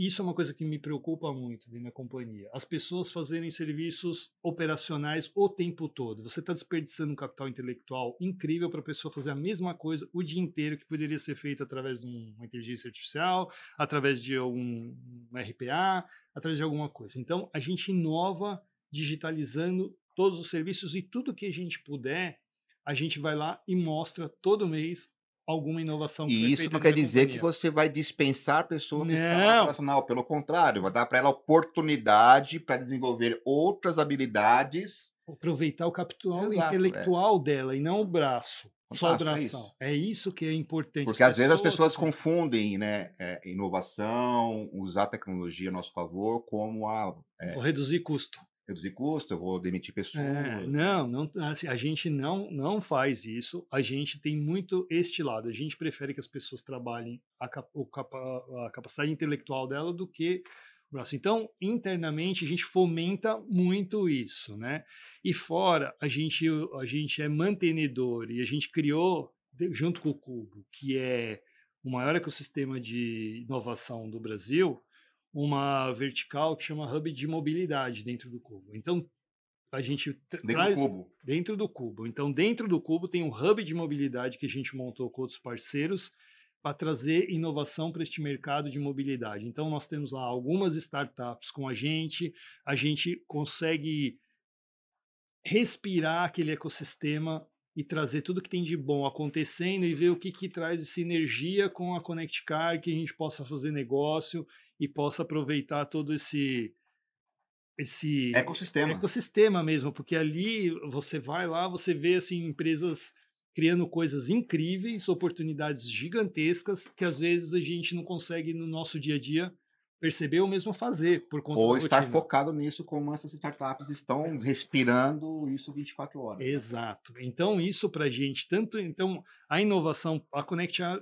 Isso é uma coisa que me preocupa muito da companhia. As pessoas fazerem serviços operacionais o tempo todo. Você está desperdiçando um capital intelectual incrível para a pessoa fazer a mesma coisa o dia inteiro que poderia ser feito através de uma inteligência artificial, através de um, um RPA, através de alguma coisa. Então, a gente inova digitalizando todos os serviços e tudo que a gente puder, a gente vai lá e mostra todo mês alguma inovação. E isso não quer dizer companhia. que você vai dispensar a pessoa que está operacional, pelo contrário, vai dar para ela oportunidade para desenvolver outras habilidades. Aproveitar o capital Exato, é. intelectual é. dela e não o braço. Só o braço. É, isso que é importante. Porque às vezes as pessoas confundem né, é, inovação, usar tecnologia a nosso favor, como a. É, reduzir custo reduzir custo, eu vou demitir é, pessoas. É, não, não, assim, a gente não, não faz isso. A gente tem muito este lado. A gente prefere que as pessoas trabalhem a, a capacidade intelectual dela do que o braço. Então, internamente, a gente fomenta muito isso, né? E fora, a gente, a gente é mantenedor e a gente criou, junto com o Cubo, que é o maior ecossistema de inovação do Brasil, uma vertical que chama Hub de Mobilidade dentro do Cubo. Então, a gente dentro traz do cubo. dentro do cubo. Então, dentro do cubo tem um hub de mobilidade que a gente montou com outros parceiros para trazer inovação para este mercado de mobilidade. Então, nós temos lá algumas startups com a gente, a gente consegue respirar aquele ecossistema e trazer tudo que tem de bom acontecendo e ver o que, que traz de sinergia com a Connect Car, que a gente possa fazer negócio e possa aproveitar todo esse esse ecossistema. ecossistema mesmo, porque ali você vai lá, você vê assim empresas criando coisas incríveis, oportunidades gigantescas que às vezes a gente não consegue no nosso dia a dia perceber ou mesmo fazer por conta ou estar rotina. focado nisso como essas startups estão respirando isso 24 horas. Exato. Então isso para a gente tanto então a inovação, a Connect a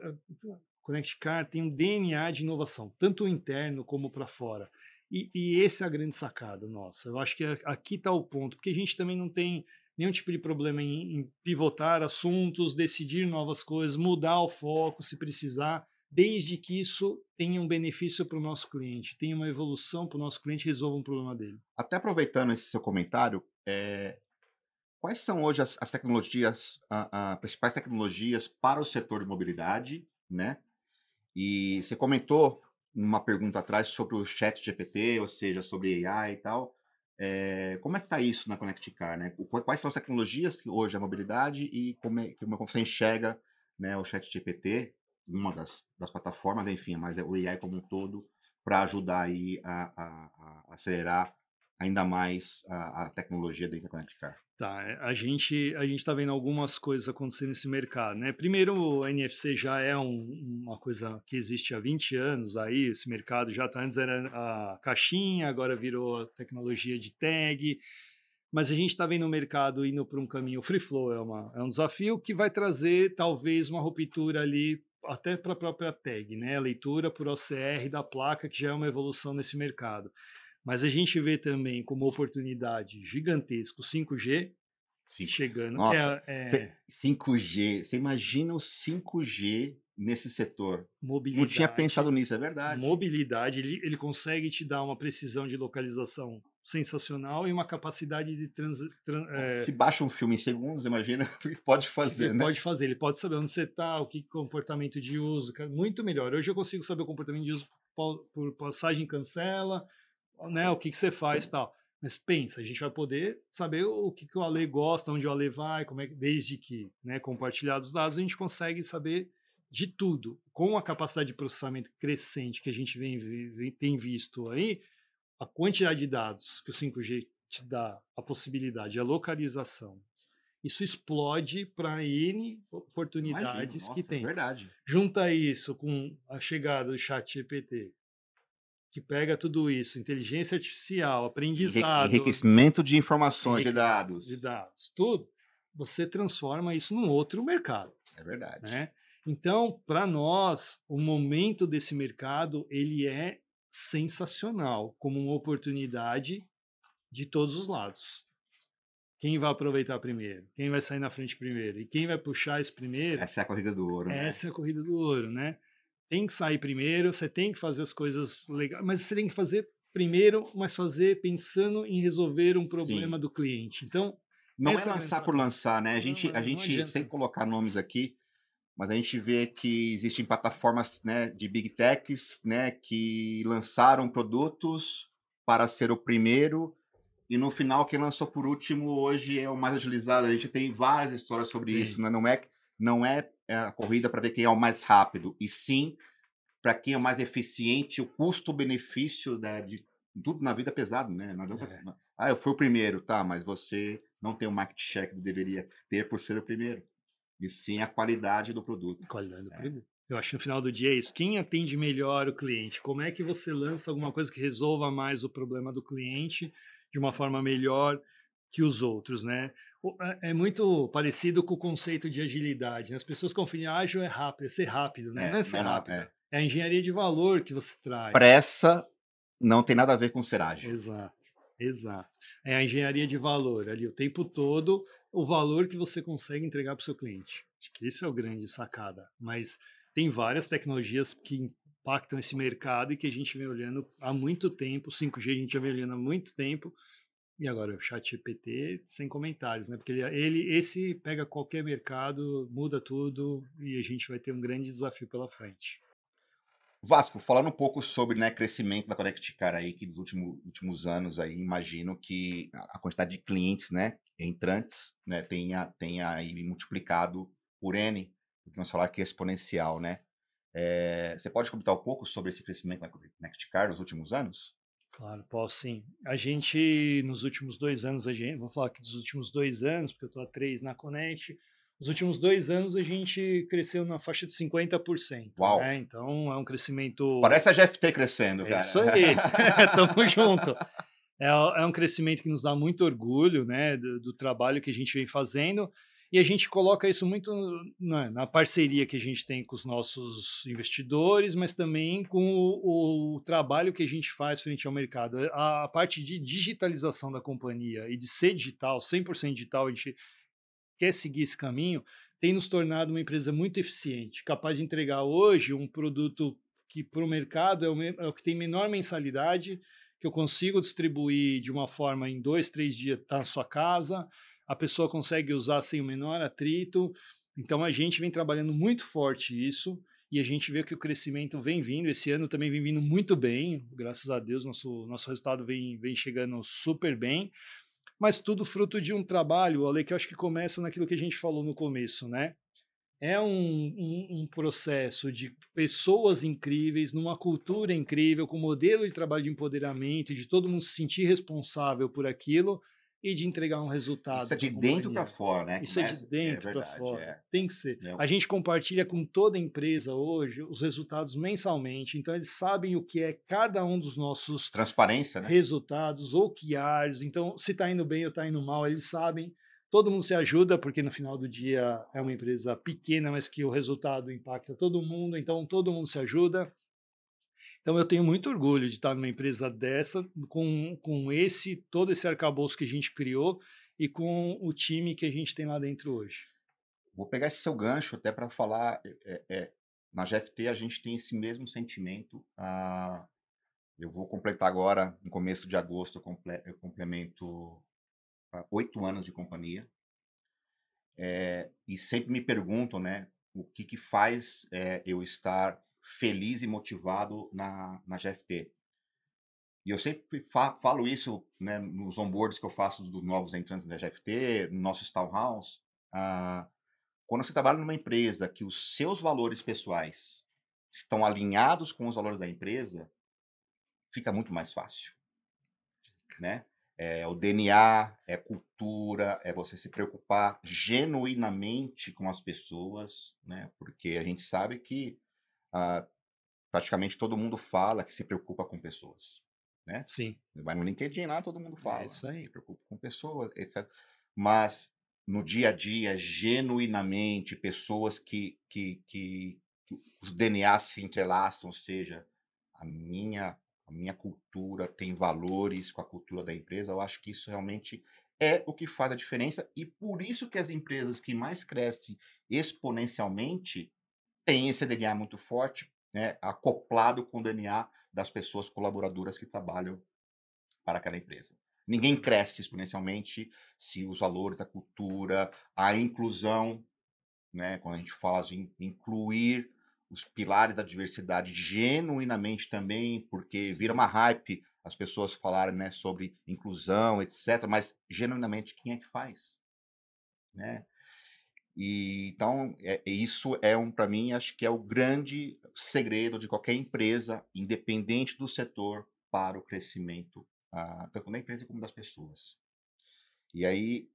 Connect Car tem um DNA de inovação, tanto interno como para fora. E, e esse é a grande sacada nossa. Eu acho que aqui está o ponto, porque a gente também não tem nenhum tipo de problema em, em pivotar assuntos, decidir novas coisas, mudar o foco se precisar, desde que isso tenha um benefício para o nosso cliente, tenha uma evolução para o nosso cliente, resolva um problema dele. Até aproveitando esse seu comentário, é, quais são hoje as, as tecnologias, a, a principais tecnologias para o setor de mobilidade, né? E você comentou numa pergunta atrás sobre o chat GPT, ou seja, sobre AI e tal. É, como é que está isso na Connect Car, né? Quais são as tecnologias que hoje a mobilidade e como, é, como você enxerga né, o chat GPT, uma das, das plataformas, enfim, mas é o AI como um todo, para ajudar aí a, a- a acelerar ainda mais a, a tecnologia da Connect Car. Tá, é, a gente a gente está vendo algumas coisas acontecendo nesse mercado, né? Primeiro, o NFC já é um- uma coisa que existe há 20 anos aí, esse mercado já tá, antes era a caixinha, agora virou a tecnologia de tag, mas a gente está vendo o mercado indo para um caminho free flow, é, uma, é um desafio que vai trazer talvez uma ruptura ali até para a própria tag, né? A leitura por OCR da placa, que já é uma evolução nesse mercado. Mas a gente vê também como oportunidade gigantesca o 5G Sim. chegando. que Nossa, é, é, Cê- 5G, você imagina o 5G nesse setor? mobilidade. Não tinha pensado nisso, é verdade. Mobilidade, ele, ele consegue te dar uma precisão de localização sensacional e uma capacidade de trans, tran- é, Se baixa um filme em segundos, imagina o que pode fazer, ele né? pode fazer, ele pode saber onde você está, o que comportamento de uso, muito melhor. Hoje eu consigo saber o comportamento de uso por, por passagem cancela, né, o que, que você faz e tal. Mas pensa, a gente vai poder saber o que, que o Ale gosta, onde o Ale vai, como é que, desde que, né, compartilhados os dados, a gente consegue saber de tudo. Com a capacidade de processamento crescente que a gente vem, vem- tem visto aí, a quantidade de dados que o 5G te dá, a possibilidade, a localização, isso explode para N Imagino, oportunidades nossa, que é tem. verdade. Junta isso com a chegada do chat GPT, que pega tudo isso, inteligência artificial, aprendizado Enriquecimento de informações, de dados. de dados, tudo, você transforma isso num outro mercado. É verdade. né? Então, para nós, o momento desse mercado ele é sensacional, como uma oportunidade de todos os lados. Quem vai aproveitar primeiro? Quem vai sair na frente primeiro? E quem vai puxar isso primeiro? Essa é a corrida do ouro, né? Essa é a corrida do ouro, né? Tem que sair primeiro, você tem que fazer as coisas legais, mas você tem que fazer primeiro, mas fazer pensando em resolver um problema Sim. do cliente. Então, Não é é lançar por lançar, né? A gente, não, a não gente sem colocar nomes aqui, mas a gente vê que existem plataformas né, de big techs né, que lançaram produtos para ser o primeiro e no final quem lançou por último hoje é o mais utilizado. A gente tem várias histórias sobre Tem. isso, né? não é não é a corrida para ver quem é o mais rápido, e sim para quem é o mais eficiente, o custo-benefício né, de tudo na vida é pesado, né? É. Ah, eu fui o primeiro, tá, mas você não tem o market share que deveria ter por ser o primeiro. E sim a qualidade do produto. Qualidade do É. produto. Eu acho que no final do dia é isso. Quem atende melhor o cliente? Como é que você lança alguma coisa que resolva mais o problema do cliente de uma forma melhor que os outros, né? É- É muito parecido com o conceito de agilidade. né? As pessoas confundem ágil é rápido, é ser rápido, né? É, não é ser não, rápido. é. É a engenharia de valor que você traz. Pressa não tem nada a ver com ser ágil. Exato, exato. É a engenharia de valor ali o tempo todo, o valor que você consegue entregar para o seu cliente. Acho que esse é o grande sacada. Mas tem várias tecnologias que impactam esse mercado e que a gente vem olhando há muito tempo. O 5G a gente já vem olhando há muito tempo. E agora o chat GPT sem comentários, né? Porque ele, ele- esse pega qualquer mercado, muda tudo e a gente vai ter um grande desafio pela frente. Vasco, falando um pouco sobre né, crescimento da Connect Car aí, que nos últimos, últimos anos aí, imagino que a quantidade de clientes, né, entrantes, né, tenha, tenha aí multiplicado por N, vamos falar que é exponencial, né? É, você pode comentar um pouco sobre esse crescimento na Connectcar nos últimos anos? Claro, posso sim. A gente, nos últimos dois anos, a gente, vou falar aqui dos últimos dois anos, porque eu estou há três na Connect, nos últimos dois anos a gente cresceu na faixa de 50%. Uau. Né? Então é um crescimento. Parece a GFT crescendo, cara. É isso aí, tamo junto. É, é, um crescimento que nos dá muito orgulho né, do, do, trabalho que a gente vem fazendo. E a gente coloca isso muito na, na, parceria que a gente tem com os nossos investidores, mas também com o, o trabalho que a gente faz frente ao mercado. A, a, parte de digitalização da companhia e de ser digital, 100% digital, a gente quer seguir esse caminho, tem nos tornado uma empresa muito eficiente, capaz de entregar hoje um produto que para o mercado é o, é o, que tem menor mensalidade, que eu consigo distribuir de uma forma em dois, três dias, tá na sua casa, a pessoa consegue usar sem o menor atrito. Então a gente vem trabalhando muito forte isso e a gente vê que o crescimento vem vindo. Esse ano também vem vindo muito bem, graças a Deus, nosso, nosso resultado vem, vem chegando super bem mas tudo fruto de um trabalho, Ale, que eu acho que começa naquilo que a gente falou no começo, né? É um, um, um, processo de pessoas incríveis, numa cultura incrível, com modelo de trabalho de empoderamento, de todo mundo se sentir responsável por aquilo, e de entregar um resultado. Isso é de dentro para fora, né? Isso Começa... é de é dentro é para fora. É. Tem que ser. A gente compartilha com toda empresa hoje os resultados mensalmente, então eles sabem o que é cada um dos nossos transparência, né? resultados ou QRs. Então, se está indo bem ou está indo mal, eles sabem. Todo mundo se ajuda, porque no final do dia é uma empresa pequena, mas que o resultado impacta todo mundo, então todo mundo se ajuda. Então eu tenho muito orgulho de estar numa empresa dessa, com, com esse todo esse arcabouço que a gente criou e com o time que a gente tem lá dentro hoje. Vou pegar esse seu gancho até para falar. É, é, na GFT a gente tem esse mesmo sentimento. Ah, eu vou completar agora, no começo de agosto, eu, eu complemento ah, oito anos de companhia. É, e sempre me perguntam, né, o que, que faz é, eu estar feliz e motivado na, na GFT. E eu sempre fa falo isso né, nos onboards que eu faço dos novos entrantes da GFT, no nosso House. Ah, quando você trabalha numa empresa que os seus valores pessoais estão alinhados com os valores da empresa, fica muito mais fácil. Né? É o DNA, é cultura, é você se preocupar genuinamente com as pessoas, né? porque a gente sabe que ah, praticamente todo mundo fala que se preocupa com pessoas, né? Sim. Vai no LinkedIn lá, todo mundo É fala, isso aí. se preocupa com pessoas, etc. Mas no dia a dia, genuinamente, pessoas que, que, que, que os DNA se entrelaçam, ou seja, a minha, a minha cultura tem valores com a cultura da empresa, eu acho que isso realmente é o que faz a diferença e por isso que as empresas que mais crescem exponencialmente tem esse DNA muito forte, né, acoplado com o DNA das pessoas colaboradoras que trabalham para aquela empresa. Ninguém cresce exponencialmente se os valores da cultura, a inclusão, né, quando a gente fala de incluir os pilares da diversidade genuinamente também, porque vira uma hype as pessoas falarem né, sobre inclusão, etc., mas genuinamente quem é que faz? Né? E, então, é, isso é um, para mim, acho que é o grande segredo de qualquer empresa, independente do setor, para o crescimento, ah, tanto da empresa como das pessoas. E aí,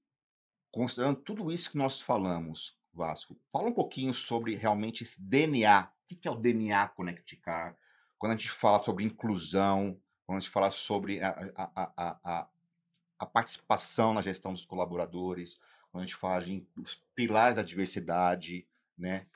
considerando tudo isso que nós falamos, Vasco, fala um pouquinho sobre realmente esse DNA. O que é o DNA Connecticar? Quando a gente fala sobre inclusão, quando a gente fala sobre a, a, a, a, a participação na gestão dos colaboradores, quando a gente fala de os pilares da diversidade, né?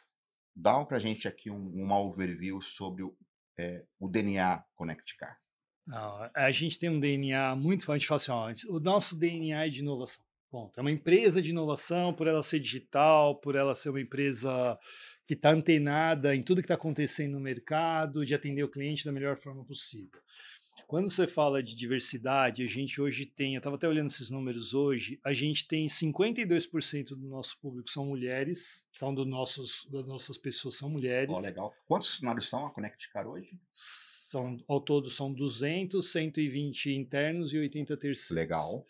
Dá para a gente aqui um, uma overview sobre o, é, o DNA ConnectCar. Não, a gente tem um DNA muito. A gente fala assim, ó, o nosso DNA é de inovação. Ponto. É uma empresa de inovação, por ela ser digital, por ela ser uma empresa que está antenada em tudo que está acontecendo no mercado, de atender o cliente da melhor forma possível. Quando você fala de diversidade, a gente hoje tem, eu estava até olhando esses números hoje, a gente tem 52% do nosso público são mulheres, então do nossos, das nossas pessoas são mulheres. Oh, legal. Quantos funcionários são a Connect Car hoje? São, ao todo são 200, 120 internos e 80 terceiros. Legal.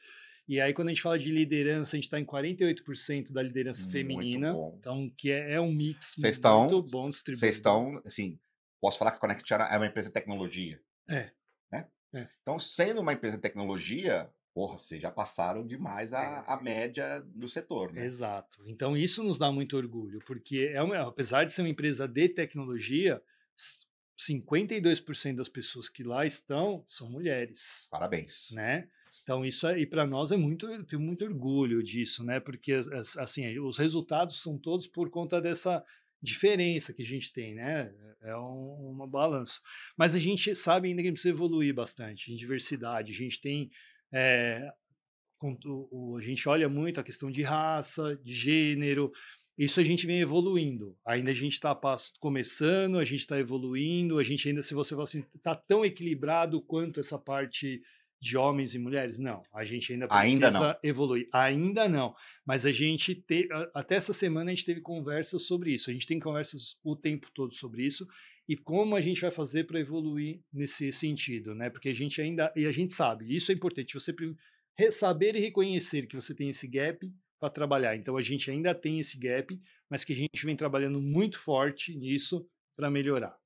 E aí, quando a gente fala de liderança, a gente está em 48% da liderança Muito feminina. bom. Então, que é, é um mix estão- muito bom distribuído. Vocês estão, assim, posso falar que a Connectiara é uma empresa de tecnologia. É. É. Então, sendo uma empresa de tecnologia, porra, vocês já passaram demais a, É. a média do setor, né? Exato. Então, isso nos dá muito orgulho, porque é uma, apesar de ser uma empresa de tecnologia, s- 52% das pessoas que lá estão são mulheres. Parabéns. né? Então isso aí para nós é muito, eu tenho muito orgulho disso, né? Porque as- as- assim os resultados são todos por conta dessa diferença que a gente tem, né? É um, uma balanço. Mas a gente sabe ainda que precisa evoluir bastante em diversidade. A gente tem é, a gente olha muito a questão de raça, de gênero. Isso a gente vem evoluindo. Ainda a gente está começando, a gente está evoluindo. A gente ainda, se você falar assim, está tão equilibrado quanto essa parte de homens e mulheres? Não, a gente ainda precisa Ainda não. evoluir. Ainda não. Mas a gente te, até essa semana a gente teve conversas sobre isso. A gente tem conversas o tempo todo sobre isso e como a gente vai fazer para evoluir nesse sentido, né? Porque a gente ainda e a gente sabe, isso é importante. Você saber e reconhecer que você tem esse gap para trabalhar. Então a gente ainda tem esse gap, mas que a gente vem trabalhando muito forte nisso para melhorar.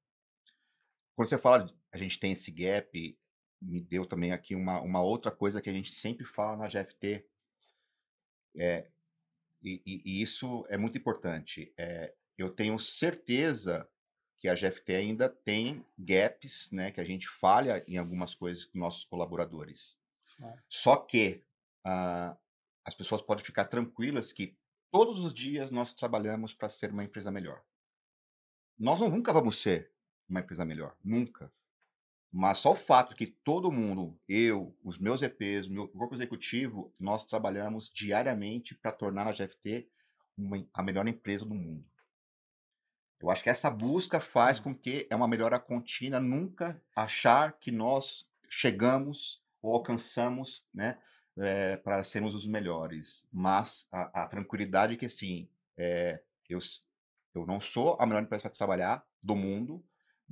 Quando você fala, de- a gente tem esse gap, me deu também aqui uma, uma outra coisa que a gente sempre fala na GFT, é, e, e- e isso é muito importante. É, eu tenho certeza que a GFT ainda tem gaps, né, que a gente falha em algumas coisas com nossos colaboradores. Ah. Só que ah, as pessoas podem ficar tranquilas que todos os dias nós trabalhamos para ser uma empresa melhor. Nós nunca vamos ser uma empresa melhor, nunca. Mas só o fato que todo mundo, eu, os meus EPs, o meu corpo executivo, nós trabalhamos diariamente para tornar a GFT uma- a melhor empresa do mundo. Eu acho que essa busca faz com que é uma melhora contínua, nunca achar que nós chegamos ou alcançamos, né, eh, para sermos os melhores. Mas a, a tranquilidade é que, sim, eh, eu, eu não sou a melhor empresa para trabalhar do mundo,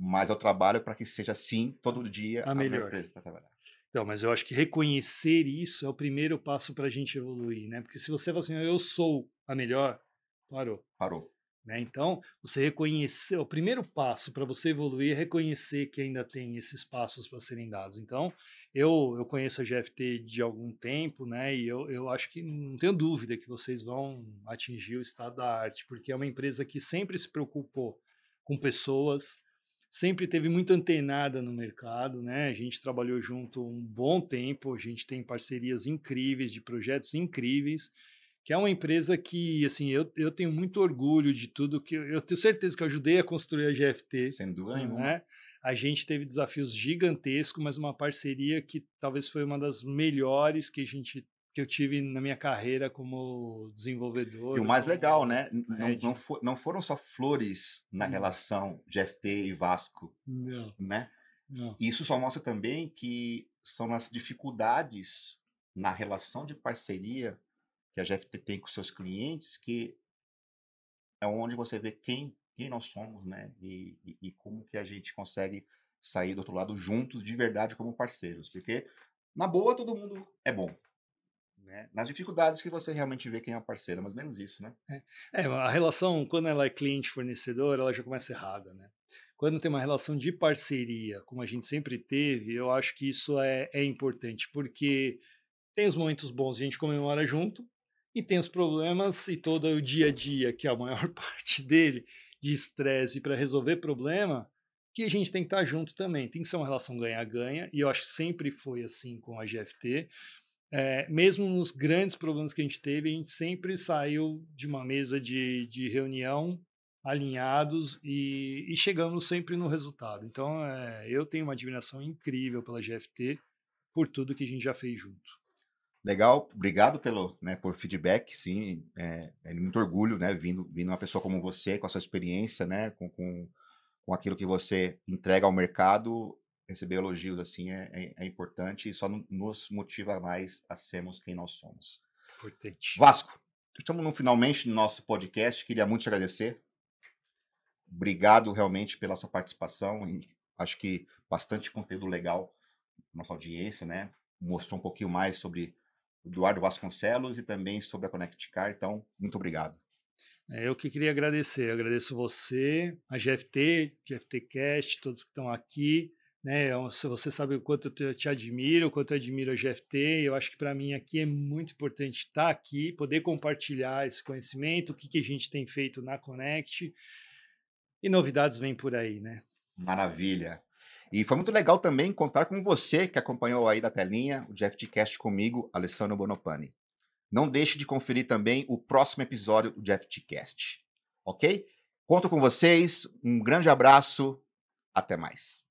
mas eu trabalho para que seja, sim, todo dia A a melhor melhor. empresa para trabalhar. Então, mas eu acho que reconhecer isso é o primeiro passo para a gente evoluir, né? Porque se você fala assim, eu sou a melhor, parou. Parou. Né? Então, você reconhecer, o primeiro passo para você evoluir é reconhecer que ainda tem esses passos para serem dados. Então, eu, eu conheço a GFT de algum tempo, né? E eu, eu acho que não tenho dúvida que vocês vão atingir o estado da arte, porque é uma empresa que sempre se preocupou com pessoas, sempre teve muito antenada no mercado, né? A gente trabalhou junto um bom tempo, a gente tem parcerias incríveis, de projetos incríveis que é uma empresa que, assim, eu, eu tenho muito orgulho de tudo que eu, tenho certeza que eu ajudei a construir a GFT. Sem dúvida nenhuma. Né? A gente teve desafios gigantescos, mas uma parceria que talvez foi uma das melhores que a gente que eu tive na minha carreira como desenvolvedor. E o mais como legal, né? n- Não, não, fo- não foram só flores na Hum. relação GFT e Vasco, Não, né? não. Isso só mostra também que são as dificuldades na relação de parceria que a GFT tem com seus clientes que é onde você vê quem, quem nós somos, né? E, e- e como que a gente consegue sair do outro lado juntos de verdade como parceiros. Porque na boa todo mundo é bom. Né? Nas dificuldades que você realmente vê quem é o parceiro, mais ou menos isso, né? É, a relação, quando ela é cliente-fornecedor, ela já começa errada, né? Quando tem uma relação de parceria, como a gente sempre teve, eu acho que isso é, é importante, porque tem os momentos bons, a gente comemora junto, e tem os problemas e todo o dia a dia, que é a maior parte dele, de estresse para resolver problema, que a gente tem que estar junto também. Tem que ser uma relação ganha-ganha, e eu acho que sempre foi assim com a GFT. É, mesmo nos grandes problemas que a gente teve, a gente sempre saiu de uma mesa de, de reunião alinhados e, e chegamos sempre no resultado. Então, é, eu tenho uma admiração incrível pela GFT por tudo que a gente já fez junto. Legal, obrigado pelo, né, por feedback, sim, é, é muito orgulho, né, vindo, vindo uma pessoa como você, com a sua experiência, né, com, com, com aquilo que você entrega ao mercado, receber elogios assim é, é, é importante e só no- nos motiva mais a sermos quem nós somos. Importante. Vasco, estamos no finalmente do nosso podcast, queria muito te agradecer. Obrigado realmente pela sua participação e acho que bastante conteúdo legal nossa audiência, né? Mostrou um pouquinho mais sobre Eduardo Vasconcelos e também sobre a Connect Car. Então, muito obrigado. É, eu que queria agradecer. Eu agradeço você, a GFT, GFT Cast, todos que estão aqui. Né, você sabe o quanto eu te admiro, o quanto eu admiro a GFT. Eu acho que para mim aqui é muito importante estar aqui, poder compartilhar esse conhecimento, o que, que a gente tem feito na Connect. E novidades vêm por aí, né? Maravilha. E foi muito legal também contar com você que acompanhou aí da telinha o GFTcast comigo, Alessandro Bonopani. Não deixe de conferir também o próximo episódio do GFTcast. Ok? Conto com vocês, um grande abraço, até mais.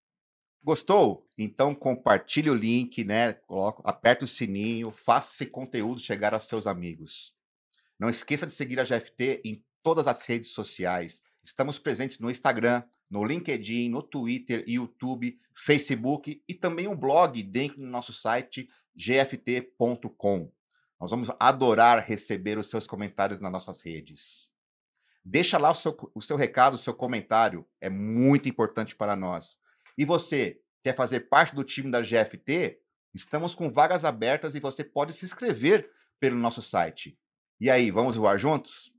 Gostou? Então compartilhe o link, né? Coloca, aperta o sininho, faça esse conteúdo chegar aos seus amigos. Não esqueça de seguir a GFT em todas as redes sociais. Estamos presentes no Instagram, no LinkedIn, no Twitter, YouTube, Facebook e também um blog dentro do nosso site gft.com. Nós vamos adorar receber os seus comentários nas nossas redes. Deixa lá o seu, o seu recado, o seu comentário, é muito importante para nós. E você, quer fazer parte do time da GFT? Estamos com vagas abertas e você pode se inscrever pelo nosso site. E aí, vamos voar juntos?